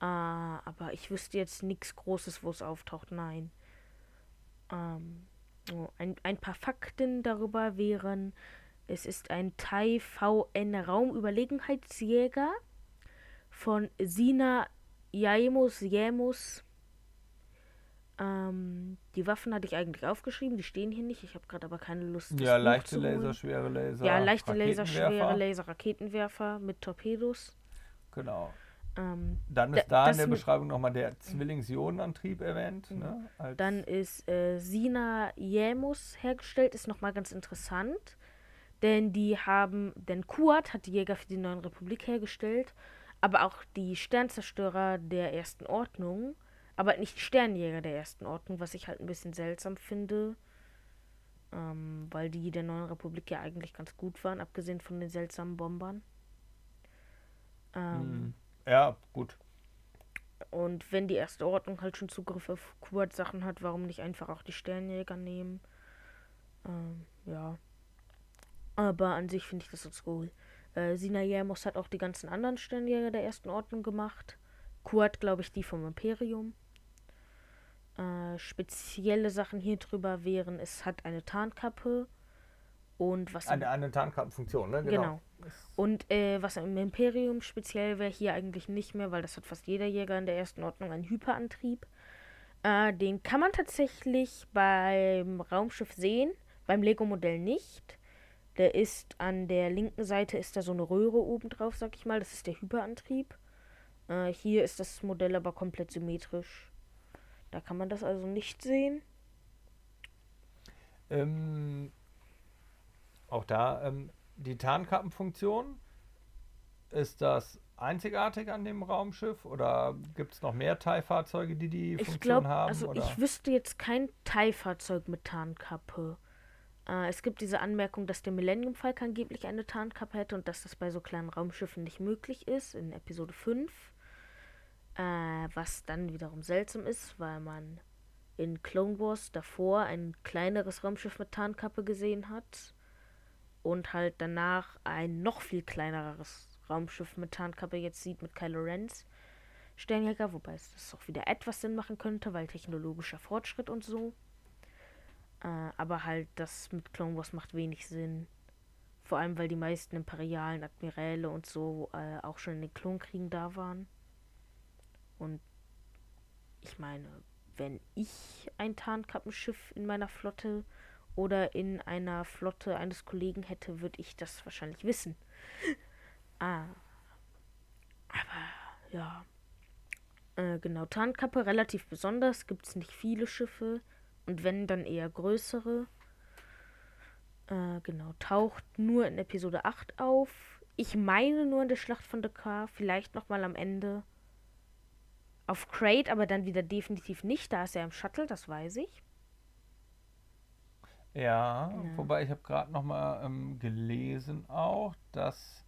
Äh, aber ich wüsste jetzt nichts Großes, wo es auftaucht. Nein. Ähm, oh, ein, ein paar Fakten darüber wären, es ist ein Tai VN Raumüberlegenheitsjäger von Sina Jaimus Jämus. Ähm, die Waffen hatte ich eigentlich aufgeschrieben, die stehen hier nicht. Ich habe gerade aber keine Lust. Ja, leichte Laser, schwere Laser. Ja, leichte Laser, schwere Laser, Raketenwerfer mit Torpedos. Genau. Ähm, Dann ist da in der Beschreibung nochmal der Zwillingsionenantrieb erwähnt. Mhm. Ne, Dann ist äh, Sina Jämus hergestellt, ist nochmal ganz interessant. Denn die haben, denn Kuat hat die Jäger für die Neuen Republik hergestellt, aber auch die Sternzerstörer der Ersten Ordnung, aber nicht die Sternjäger der Ersten Ordnung, was ich halt ein bisschen seltsam finde, ähm, weil die der Neuen Republik ja eigentlich ganz gut waren, abgesehen von den seltsamen Bombern. Ähm, hm. ja, gut. Und wenn die Erste Ordnung halt schon Zugriff auf Kuat-Sachen hat, warum nicht einfach auch die Sternjäger nehmen? Ähm, ja. Aber an sich finde ich das so cool. Äh, Sina Yamos hat auch die ganzen anderen Sternjäger der ersten Ordnung gemacht. Kuat, glaube ich, die vom Imperium. Äh, spezielle Sachen hier drüber wären, es hat eine Tarnkappe und was. Eine, eine Tarnkappenfunktion, ne? Genau. genau. Und äh, was im Imperium speziell wäre, hier eigentlich nicht mehr, weil das hat fast jeder Jäger in der ersten Ordnung, einen Hyperantrieb. Äh, den kann man tatsächlich beim Raumschiff sehen, beim Lego-Modell nicht. Der ist an der linken Seite ist da so eine Röhre oben drauf, sag ich mal. Das ist der Hyperantrieb. Äh, hier ist das Modell aber komplett symmetrisch. Da kann man das also nicht sehen. Ähm, auch da ähm, die Tarnkappenfunktion. Ist das einzigartig an dem Raumschiff oder gibt es noch mehr TIE-Fahrzeuge, die die Funktion glaub, haben? Also oder? ich wüsste jetzt kein TIE-Fahrzeug mit Tarnkappe. Äh, es gibt diese Anmerkung, dass der Millennium Falcon angeblich eine Tarnkappe hätte und dass das bei so kleinen Raumschiffen nicht möglich ist, in Episode 5. Äh, was dann wiederum seltsam ist, weil man in Clone Wars davor ein kleineres Raumschiff mit Tarnkappe gesehen hat und halt danach ein noch viel kleineres Raumschiff mit Tarnkappe jetzt sieht mit Kylo Rens Sternjäger, wobei es das auch wieder etwas Sinn machen könnte, weil technologischer Fortschritt und so. Äh, aber halt, das mit Clone Wars macht wenig Sinn. Vor allem, weil die meisten imperialen Admiräle und so äh, auch schon in den Klonkriegen da waren. Und ich meine, wenn ich ein Tarnkappenschiff in meiner Flotte oder in einer Flotte eines Kollegen hätte, würde ich das wahrscheinlich wissen. ah, ja. Äh, genau, Tarnkappe relativ besonders, gibt es nicht viele Schiffe und wenn, dann eher größere. Äh, genau, taucht nur in Episode 8 auf. Ich meine nur in der Schlacht von Dakar, vielleicht nochmal am Ende. Auf Crate, aber dann wieder definitiv nicht. Da ist er im Shuttle, das weiß ich. Ja, ja. wobei ich habe gerade nochmal ähm, gelesen auch, dass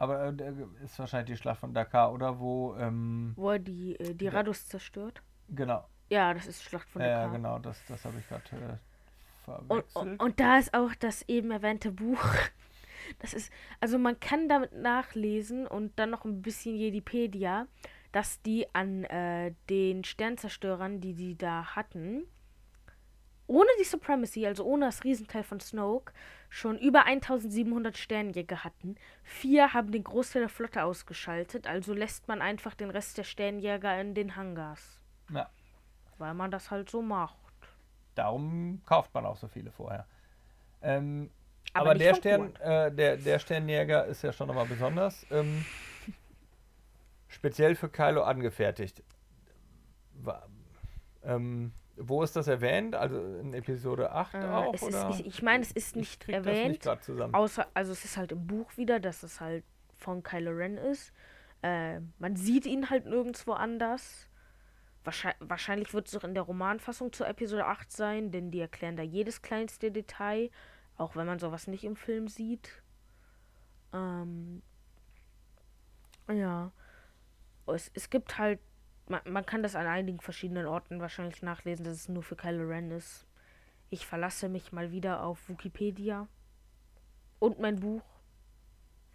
aber äh, ist wahrscheinlich die Schlacht von Dakar, oder? Wo, ähm, wo er die, äh, die Radus zerstört. Genau. Ja, das ist Schlacht von. Ja, genau, das, das habe ich gerade äh, verwechselt. Und, und, da ist auch das eben erwähnte Buch. Das ist, also man kann damit nachlesen und dann noch ein bisschen Jedipedia, dass die an äh, den Sternzerstörern, die die da hatten, ohne die Supremacy, also ohne das Riesenteil von Snoke, schon über 1700 Sternjäger hatten. Vier haben den Großteil der Flotte ausgeschaltet, also lässt man einfach den Rest der Sternjäger in den Hangars. Ja. Weil man das halt so macht. Darum kauft man auch so viele vorher. Ähm, aber, aber der, Stern, äh, der, der Sternjäger ist ja schon nochmal besonders. Ähm, speziell für Kylo angefertigt. Ähm, wo ist das erwähnt? Also in Episode 8 äh, auch? Ist, ich, ich meine, es ist nicht ich erwähnt. Das nicht außer, also es ist halt im Buch wieder, dass es halt von Kylo Ren ist. Äh, man sieht ihn halt nirgendwo anders. Wahrscheinlich, wird es auch in der Romanfassung zur Episode 8 sein, denn die erklären da jedes kleinste Detail, auch wenn man sowas nicht im Film sieht. Ähm, ja. Es, es gibt halt man, man kann das an einigen verschiedenen Orten wahrscheinlich nachlesen, dass es nur für Kylo Ren ist. Ich verlasse mich mal wieder auf Wikipedia und mein Buch.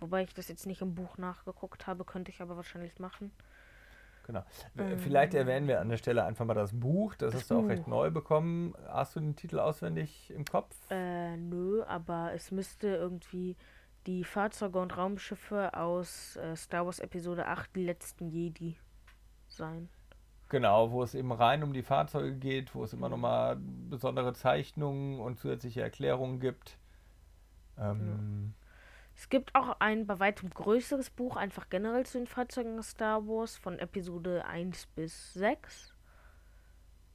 Wobei ich das jetzt nicht im Buch nachgeguckt habe, könnte ich aber wahrscheinlich machen. Genau. Ähm, Vielleicht erwähnen wir an der Stelle einfach mal das Buch. Das, das hast du auch recht neu bekommen. Hast du den Titel auswendig im Kopf? Äh, nö, aber es müsste irgendwie die Fahrzeuge und Raumschiffe aus äh, Star Wars Episode 8, die letzten Jedi sein. Genau, wo es eben rein um die Fahrzeuge geht, wo es immer nochmal besondere Zeichnungen und zusätzliche Erklärungen gibt. Ähm, ja. Es gibt auch ein bei weitem größeres Buch, einfach generell zu den Fahrzeugen Star Wars, von Episode 1 bis 6.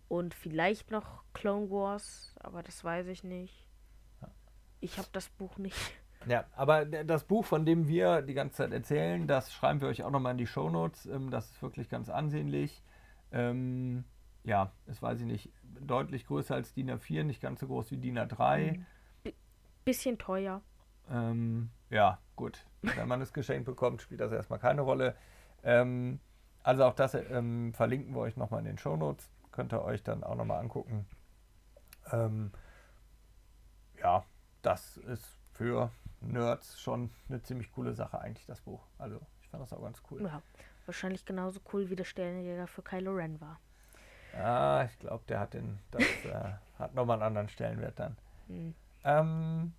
Und vielleicht noch Clone Wars, aber das weiß ich nicht. Ich habe das Buch nicht. Ja, aber das Buch, von dem wir die ganze Zeit erzählen, das schreiben wir euch auch nochmal in die Shownotes. Ähm, das ist wirklich ganz ansehnlich. Ähm, ja, das weiß ich nicht, deutlich größer als DIN A4, nicht ganz so groß wie DIN A3. Mhm. B bisschen teuer. Ähm, ja, gut. Wenn man es geschenkt bekommt, spielt das erstmal keine Rolle. Ähm, also auch das ähm, verlinken wir euch nochmal in den Shownotes. Könnt ihr euch dann auch nochmal angucken. Ähm, ja, das ist für Nerds schon eine ziemlich coole Sache eigentlich, das Buch. Also ich fand das auch ganz cool. Ja, wahrscheinlich genauso cool wie der Sternenjäger für Kylo Ren war. Ah, ich glaube, der hat den, das äh, hat nochmal einen anderen Stellenwert dann. Hm. Ähm,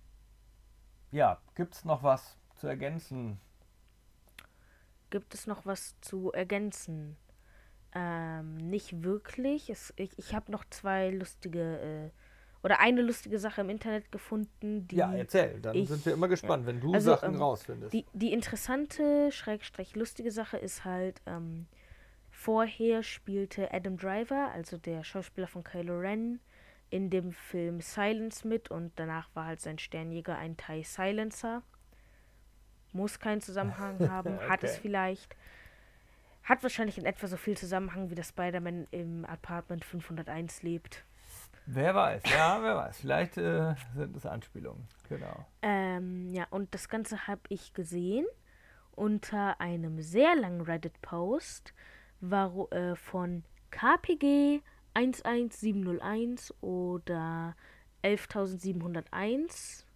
ja, gibt es noch was zu ergänzen? Gibt es noch was zu ergänzen? Ähm, nicht wirklich. Es, ich ich habe noch zwei lustige äh, oder eine lustige Sache im Internet gefunden, die. Ja, erzähl, dann ich, sind wir immer gespannt, ja. wenn du also, Sachen ähm, rausfindest. Die, die interessante, schrägstrich lustige Sache ist halt, ähm, vorher spielte Adam Driver, also der Schauspieler von Kylo Ren, in dem Film Silence mit und danach war halt sein Sternjäger ein TIE Silencer. Muss keinen Zusammenhang haben, okay. hat es vielleicht. Hat wahrscheinlich in etwa so viel Zusammenhang, wie der Spider-Man im Apartment 501 lebt. Wer weiß, ja, wer weiß. Vielleicht äh, sind es Anspielungen, genau. Ähm, ja, und das Ganze habe ich gesehen unter einem sehr langen Reddit-Post äh, von KPG 11701 oder 11701.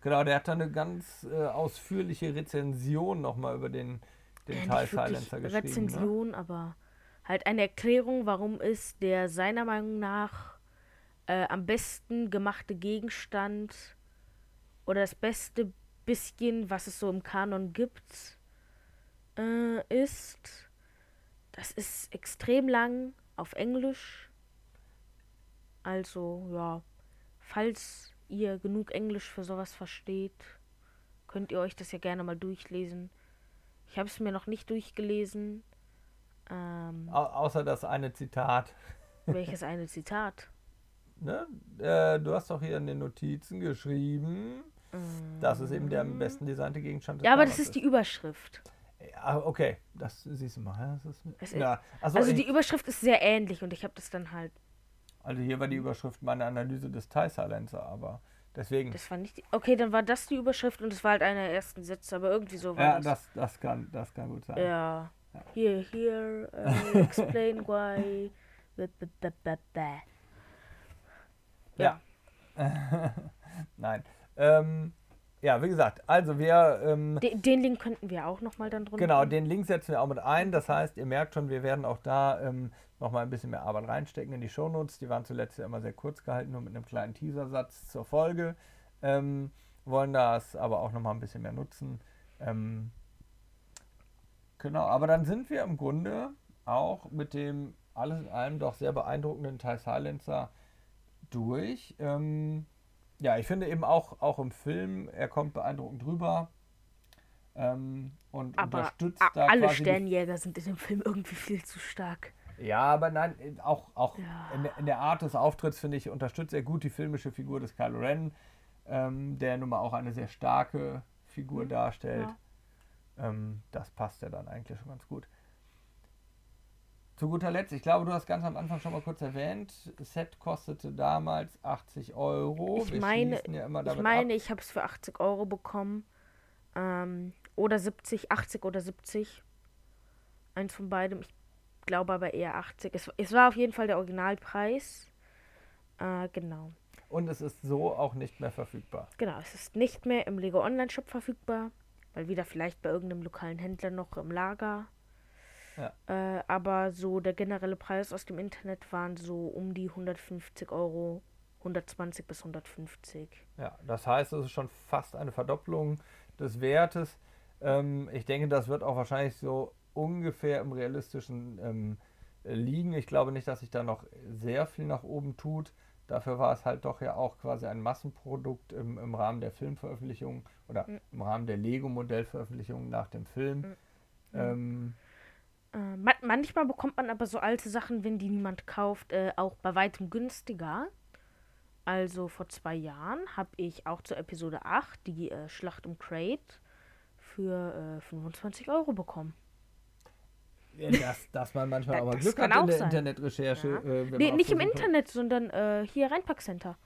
Genau, der hat da eine ganz äh, ausführliche Rezension nochmal über den, den ja, Teil Silencer geschrieben. Ne? Rezension, ne? aber halt eine Erklärung, warum ist der seiner Meinung nach äh, am besten gemachte Gegenstand oder das beste bisschen, was es so im Kanon gibt, äh, ist. Das ist extrem lang auf Englisch. Also, ja, falls ihr genug Englisch für sowas versteht, könnt ihr euch das ja gerne mal durchlesen. Ich habe es mir noch nicht durchgelesen. Ähm, Au außer das eine Zitat. welches eine Zitat? Ne? Äh, du hast doch hier in den Notizen geschrieben, dass es eben der am besten designte Gegenstand des Ja, aber das Covers ist die Überschrift. Ja, okay, das siehst du mal. ja, Das ist, Es ja. Also ich- die Überschrift ist sehr ähnlich und ich habe das dann halt. also hier war die Überschrift meine Analyse des Thai Silencer, aber deswegen. Das war nicht die. Okay, dann war das die Überschrift und das war halt einer der ersten Sätze, aber irgendwie so war ja, das. das, das, kann, das kann gut sein. Ja. Here, here, uh, explain why. Ja. Nein. Ähm, ja, wie gesagt, also wir. Ähm, Den, den Link könnten wir auch nochmal dann drunter. Genau, den Link setzen wir auch mit ein. Das heißt, ihr merkt schon, wir werden auch da ähm, nochmal ein bisschen mehr Arbeit reinstecken in die Shownotes. Die waren zuletzt ja immer sehr kurz gehalten, nur mit einem kleinen Teasersatz zur Folge. Ähm, wollen das aber auch nochmal ein bisschen mehr nutzen. Ähm, genau, aber dann sind wir im Grunde auch mit dem alles in allem doch sehr beeindruckenden Thai Silencer durch. Ähm, ja, ich finde eben auch, auch im Film, er kommt beeindruckend rüber. Ähm, und Aber unterstützt a- da alle Sternjäger sind in dem Film irgendwie viel zu stark. ja, aber nein, auch, auch Ja. in, der- in der Art des Auftritts, finde ich, unterstützt er gut die filmische Figur des Kylo Ren, ähm, der nun mal auch eine sehr starke Figur Mhm, darstellt. Ähm, das passt ja dann eigentlich schon ganz gut. Zu guter Letzt, ich glaube, du hast ganz am Anfang schon mal kurz erwähnt, Set kostete damals 80 Euro. Ich Wir meine- ja Ich meine, ab. ich habe es für 80 Euro bekommen. Ähm, oder 70, 80 oder 70. Eins von beidem. Ich glaube aber eher 80. Es, es war auf jeden Fall der Originalpreis. Äh, genau. Und es ist so auch nicht mehr verfügbar. Genau, es ist nicht mehr im Lego Online Shop verfügbar. Weil wieder vielleicht bei irgendeinem lokalen Händler noch im Lager. Ja. Äh, aber so der generelle Preis aus dem Internet waren so um die 150 Euro. 120 bis 150. Ja, das heißt, es ist schon fast eine Verdopplung des Wertes. Ähm, ich denke, das wird auch wahrscheinlich so ungefähr im realistischen ähm, liegen. Ich glaube nicht, dass sich da noch sehr viel nach oben tut. Dafür war es halt doch ja auch quasi ein Massenprodukt im, im Rahmen der Filmveröffentlichung oder Mhm. im Rahmen der Lego-Modellveröffentlichung nach dem Film. Mhm. Ähm, Äh, ma manchmal bekommt man aber so alte Sachen, wenn die niemand kauft, äh, auch bei weitem günstiger. Also vor zwei Jahren habe ich auch zur Episode 8 die äh, Schlacht um Crate für äh, 25 Euro bekommen. ja, dass, dass man manchmal auch mal das Glück hat in der sein. Internetrecherche. Ja. Äh, Nee, man nicht im Internet, sondern äh, hier Rheinpark Center.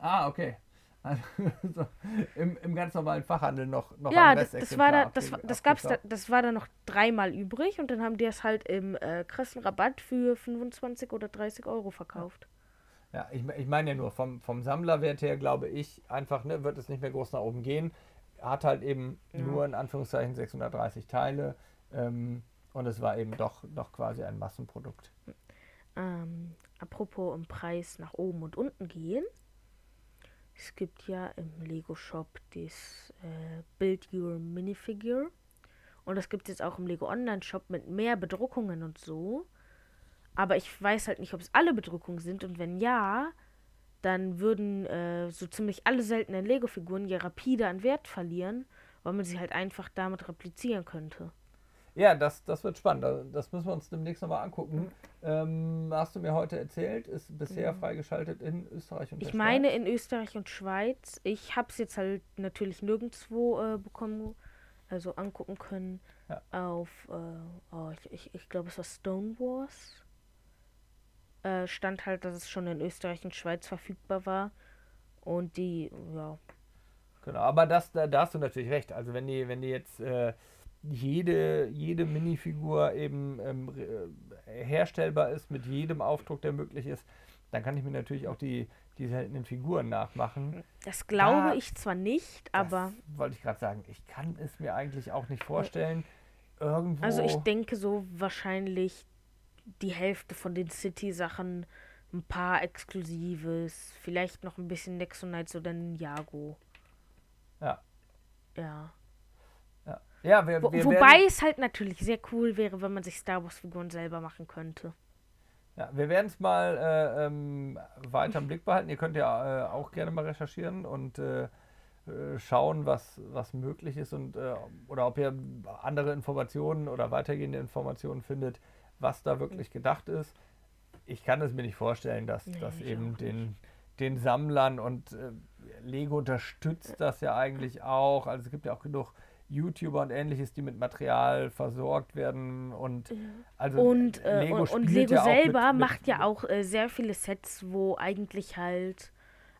Ah, okay. Also, so, im, Im ganz normalen Fachhandel noch, noch ja, das, war da, das, das gab's da, das war da noch dreimal übrig und dann haben die es halt im äh, krassen Rabatt für 25 oder 30 Euro verkauft. Ja, ich, ich meine ja nur, vom, vom Sammlerwert her glaube ich einfach, ne, wird es nicht mehr groß nach oben gehen. Hat halt eben Ja. nur in Anführungszeichen 630 Teile ähm, und es war eben doch, doch quasi ein Massenprodukt. Ähm, apropos im Preis nach oben und unten gehen. Es gibt ja im Lego Shop das äh, Build Your Minifigure. Und das gibt es jetzt auch im Lego Online Shop mit mehr Bedruckungen und so. Aber ich weiß halt nicht, ob es alle Bedruckungen sind. Und wenn ja, dann würden äh, so ziemlich alle seltenen Lego-Figuren ja rapide an Wert verlieren, weil man sie halt einfach damit replizieren könnte. Ja, das, das wird spannend. Da- Das müssen wir uns demnächst nochmal angucken. Ähm, hast du mir heute erzählt, ist bisher freigeschaltet in Österreich und Mhm. Ich meine Schweiz? in Österreich und Schweiz. Ich habe es jetzt halt natürlich nirgendwo äh, bekommen, also angucken können. Ja. Auf, äh, oh, ich, ich, ich glaube, es war Stone Wars. Äh, stand halt, dass es schon in Österreich und Schweiz verfügbar war. Und die, ja, Genau, aber das, da, da hast du natürlich recht. Also wenn die, wenn die jetzt äh, jede, jede Minifigur eben ähm, äh, herstellbar ist mit jedem Aufdruck, der möglich ist, dann kann ich mir natürlich auch die, die seltenen Figuren nachmachen. das glaube Da- ich zwar nicht, aber. Das wollte ich gerade sagen. Ich kann es mir eigentlich auch nicht vorstellen. Irgendwo. Also ich denke so wahrscheinlich die Hälfte von den City-Sachen, ein paar Exklusives, vielleicht noch ein bisschen Nexonites oder Ninjago. Ja. Ja. Ja, wir, Wo, wir wobei es halt natürlich sehr cool wäre, wenn man sich Star Wars-Figuren selber machen könnte. ja, wir werden es mal äh, ähm, weiter im Blick behalten. Ihr könnt ja äh, auch gerne mal recherchieren und äh, äh, schauen, was, was möglich ist und äh, oder ob ihr andere Informationen oder weitergehende Informationen findet, was da wirklich gedacht ist. Ich kann es mir nicht vorstellen, dass Nee, das eben den, den Sammlern und äh, Lego unterstützt das ja eigentlich auch. Also es gibt ja auch genug YouTuber und ähnliches, die mit Material versorgt werden und also Und, äh, Lego und, und Lego ja auch mit- selber mit- macht ja auch äh, sehr viele Sets, wo eigentlich halt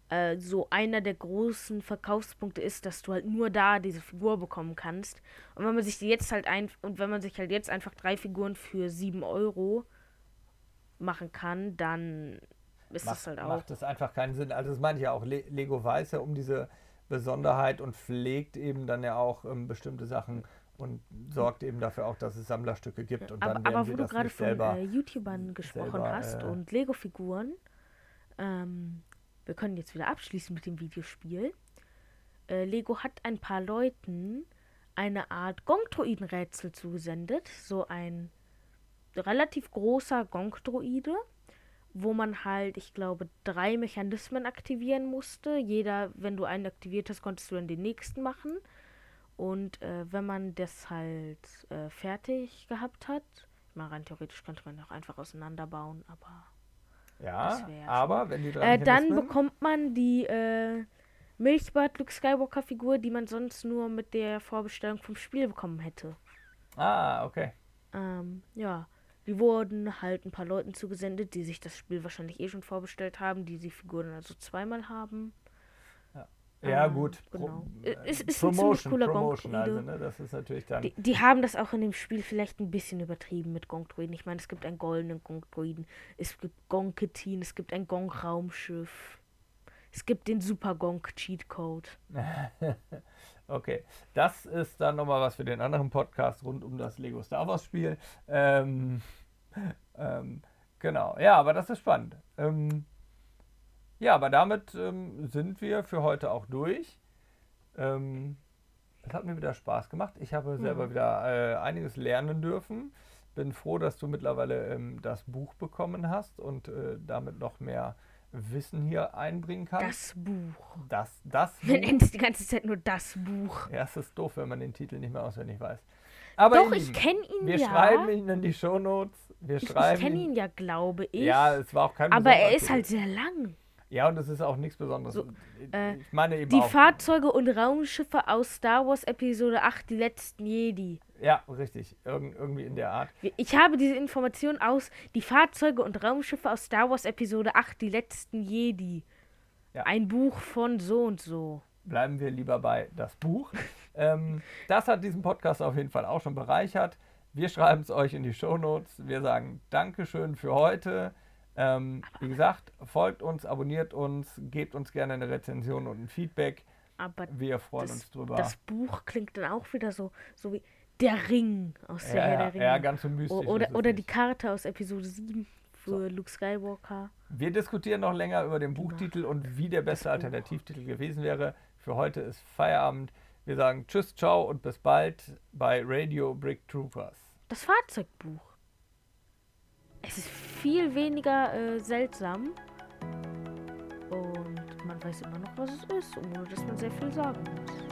äh, so einer der großen Verkaufspunkte ist, dass du halt nur da diese Figur bekommen kannst. Und wenn man sich die jetzt halt ein und wenn man sich halt jetzt einfach drei Figuren für 7 Euro machen kann, dann ist macht, das halt auch. macht es einfach keinen Sinn. Also das meine ich ja auch. Le Lego weiß ja um diese Besonderheit und pflegt eben dann ja auch ähm, bestimmte Sachen und sorgt eben dafür auch, dass es Sammlerstücke gibt. Und dann aber, werden aber wo du gerade von äh, YouTubern gesprochen selber, hast äh, und Lego-Figuren, ähm, wir können jetzt wieder abschließen mit dem Videospiel. Äh, Lego hat ein paar Leuten eine Art Gong-Droiden-Rätsel zugesendet. So ein relativ großer Gong-Droide, wo man halt, ich glaube, drei Mechanismen aktivieren musste. Jeder, wenn du einen aktiviert hast, konntest du dann den nächsten machen. Und äh, wenn man das halt äh, fertig gehabt hat, mal rein theoretisch könnte man auch einfach auseinanderbauen, aber ja, aber wenn die drei äh, dann bekommt man die äh, Milchbart Luke Skywalker Figur, die man sonst nur mit der Vorbestellung vom Spiel bekommen hätte. Ah, okay. Ähm, ja, die wurden halt ein paar Leuten zugesendet, die sich das Spiel wahrscheinlich eh schon vorbestellt haben, die die Figuren also zweimal haben. Ja, Ähm, gut. genau. äh, Ist- ist ein ziemlich Promotion, cooler Promotion, also, ne, das ist natürlich dann. Die, die haben das auch in dem Spiel vielleicht ein bisschen übertrieben mit Gong-Droiden. Ich meine, es gibt einen goldenen Gong-Droiden, es gibt Gong-Ketin, es gibt ein Gong-Raumschiff, es gibt den Super-Gong-Cheat-Code. Okay, das ist dann nochmal was für den anderen Podcast rund um das Lego Star Wars Spiel. Ähm, ähm, genau, ja, aber das ist spannend. Ähm, ja, aber damit ähm, sind wir für heute auch durch. Ähm, es hat mir wieder Spaß gemacht. Ich habe selber Ja. wieder äh, einiges lernen dürfen. Bin froh, dass du mittlerweile ähm, das Buch bekommen hast und äh, damit noch mehr Wissen hier einbringen kannst. Das Buch. Das, das Wir Buch. nennen es die ganze Zeit nur das Buch. Ja, es ist doof, wenn man den Titel nicht mehr auswendig weiß. Aber Doch, ich kenne ihn wir ja. schreiben ihn in die Shownotes. Wir ich ich kenne ihn ja, glaube ich. Ja, es war auch kein aber er ist Titel. halt sehr lang. Ja, und es ist auch nichts Besonderes. So, äh, ich meine eben Die auch. Fahrzeuge und Raumschiffe aus Star Wars Episode 8, die letzten Jedi. Ja, richtig. Irgend, irgendwie in der Art. Ich habe diese Information aus die Fahrzeuge und Raumschiffe aus Star Wars Episode 8, die letzten Jedi. Ja. Ein Buch von so und so. Bleiben wir lieber bei das Buch. ähm, das hat diesen Podcast auf jeden Fall auch schon bereichert. Wir schreiben es euch in die Shownotes. Wir sagen Dankeschön für heute. Ähm, wie gesagt, folgt uns, abonniert uns, gebt uns gerne eine Rezension und ein Feedback. Aber Wir freuen das, uns drüber. das Buch klingt dann auch wieder so, so wie der Ring aus der ja, Herr ja, der Ringe. ja, ganz so mystisch. Oder oder die. Karte aus Episode 7 für Luke Skywalker. Wir diskutieren noch länger über den Buchtitel und wie der beste Buch. Alternativtitel gewesen wäre. Für heute ist Feierabend. Wir sagen Tschüss, ciao und bis bald bei Radio Brick Troopers. Das Fahrzeugbuch. Es ist viel weniger äh, seltsam. Und man weiß immer noch, was es ist, ohne dass man sehr viel sagen muss.